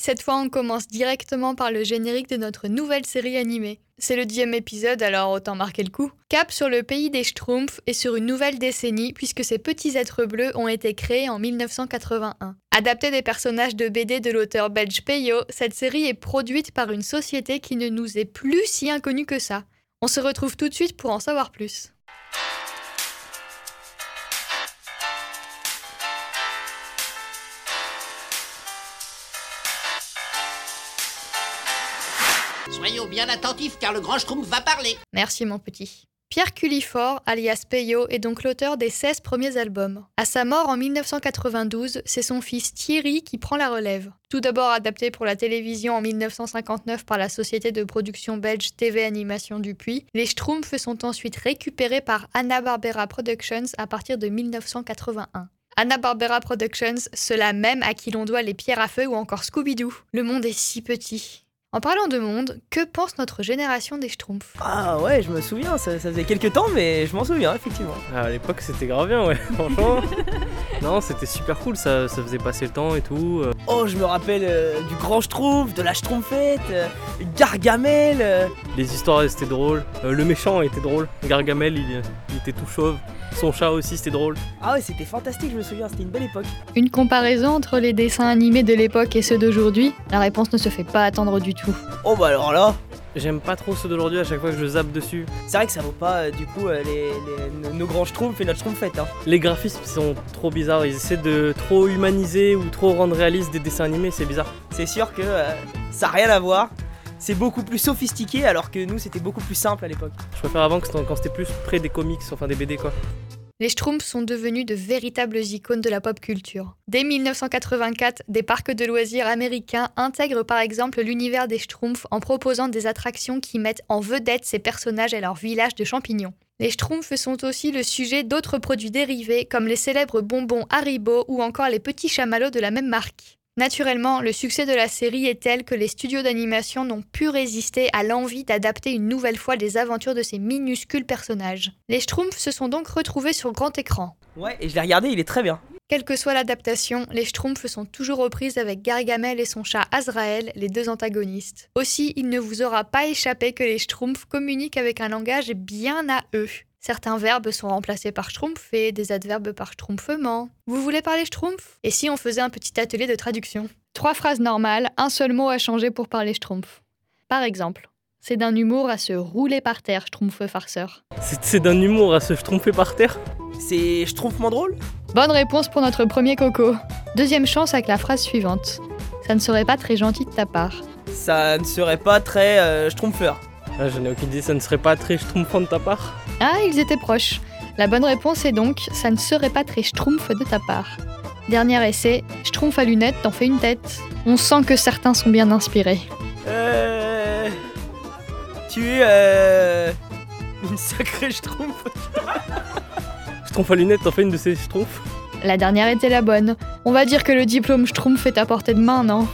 cette fois on commence directement par le générique de notre nouvelle série animée. C'est le dixième épisode, alors autant marquer le coup. Cap sur le pays des Schtroumpfs et sur une nouvelle décennie, puisque ces petits êtres bleus ont été créés en 1981. Adaptée des personnages de BD de l'auteur belge Peyo, cette série est produite par une société qui ne nous est plus si inconnue que ça. On se retrouve tout de suite pour en savoir plus. Soyons bien attentifs car le grand Schtroumpf va parler. Merci mon petit. Pierre Culifort, alias Peyo, est donc l'auteur des 16 premiers albums. À sa mort en 1992, c'est son fils Thierry qui prend la relève. Tout d'abord adapté pour la télévision en 1959 par la société de production belge TV Animation Dupuis, les Schtroumpfs sont ensuite récupérés par Hanna-Barbera Productions à partir de 1981. Hanna-Barbera Productions, cela même à qui l'on doit les pierres à feu ou encore Scooby-Doo. Le monde est si petit. En parlant de monde, que pense notre génération des Schtroumpfs Ah ouais, je me souviens, ça, ça faisait quelques temps, mais je m'en souviens, effectivement. Ah, à l'époque, c'était grave bien, ouais, franchement. non, c'était super cool, ça, ça faisait passer le temps et tout. euh. Oh, je me rappelle euh, du grand Schtroumpf, de la Schtroumpfette, euh, Gargamel. euh. Les histoires, c'était drôle. Euh, le méchant était drôle. Gargamel, il, il était tout chauve. Son chat aussi, c'était drôle. Ah ouais, c'était fantastique, je me souviens, c'était une belle époque. Une comparaison entre les dessins animés de l'époque et ceux d'aujourd'hui? La réponse ne se fait pas attendre du tout. Oh bah alors là, J'aime pas trop ceux d'aujourd'hui à chaque fois que je zappe dessus. c'est vrai que ça vaut pas euh, du coup euh, les, les- nos- nos grands Schtroumpfs et notre Schtroumpfette. Hein. Les graphismes sont trop bizarres. Ils essaient de trop humaniser ou trop rendre réaliste des dessins animés, c'est bizarre. C'est sûr que euh, ça a rien à voir. C'est beaucoup plus sophistiqué alors que nous c'était beaucoup plus simple à l'époque. Je préfère avant que quand c'était plus près des comics, enfin des BD quoi. Les Schtroumpfs sont devenus de véritables icônes de la pop culture. Dès 1984, des parcs de loisirs américains intègrent par exemple l'univers des Schtroumpfs en proposant des attractions qui mettent en vedette ces personnages et leur village de champignons. Les Schtroumpfs sont aussi le sujet d'autres produits dérivés comme les célèbres bonbons Haribo ou encore les petits chamallows de la même marque. Naturellement, le succès de la série est tel que les studios d'animation n'ont pu résister à l'envie d'adapter une nouvelle fois les aventures de ces minuscules personnages. Les Schtroumpfs se sont donc retrouvés sur grand écran. Ouais, et je l'ai regardé, il est très bien. Quelle que soit l'adaptation, les Schtroumpfs sont toujours reprises avec Gargamel et son chat Azrael, les deux antagonistes. Aussi, il ne vous aura pas échappé que les Schtroumpfs communiquent avec un langage bien à eux. Certains verbes sont remplacés par schtroumpfer, des adverbes par schtroumpfement. Vous voulez parler schtroumpf? Et si on faisait un petit atelier de traduction? Trois phrases normales, un seul mot à changer pour parler schtroumpf. Par exemple, c'est d'un humour à se rouler par terre, schtroumpf farceur. C'est d'un humour à se tromper par terre? C'est Schtroumpfement drôle? Bonne réponse pour notre premier coco. Deuxième chance avec la phrase suivante. Ça ne serait pas très gentil de ta part. Ça ne serait pas très euh, Schtroumpfeur. Ah, je n'ai aucune idée, ça ne serait pas très schtroumpfant de ta part? Ah, ils étaient proches. La bonne réponse est donc ça ne serait pas très schtroumpf de ta part. Dernier essai, schtroumpf à lunettes, t'en fais une tête. On sent que certains sont bien inspirés. Euh... Tu es euh... une sacrée Schtroumpf. Schtroumpf à lunettes, t'en fais une de ces schtroumpfs? La dernière était la bonne. On va dire que le diplôme schtroumpf est à portée de main, non?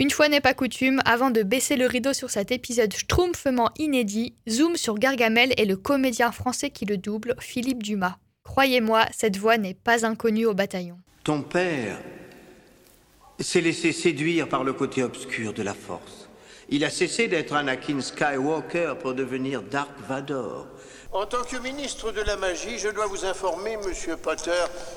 Une fois n'est pas coutume, avant de baisser le rideau sur cet épisode schtroumpfement inédit, zoom sur Gargamel et le comédien français qui le double, Philippe Dumas. Croyez-moi, cette voix n'est pas inconnue au bataillon. Ton père s'est laissé séduire par le côté obscur de la force. Il a cessé d'être Anakin Skywalker pour devenir Dark Vador. En tant que ministre de la magie, je dois vous informer, monsieur Potter,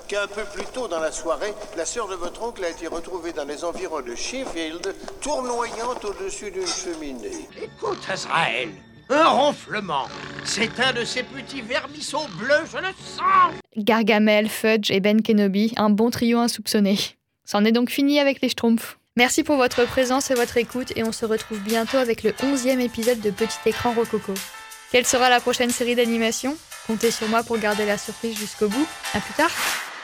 qu'un peu plus tôt dans la soirée, la sœur de votre oncle a été retrouvée dans les environs de Sheffield, tournoyant au-dessus d'une cheminée. Écoute, Azrael, un ronflement. C'est un de ces petits vermisseaux bleus, je le sens. Gargamel, Fudge et Ben Kenobi, un bon trio insoupçonné. C'en est donc fini avec les Schtroumpfs. Merci pour votre présence et votre écoute et on se retrouve bientôt avec le 11e épisode de Petit écran Rococo. Quelle sera la prochaine série d'animation? Comptez sur moi pour garder la surprise jusqu'au bout. À plus tard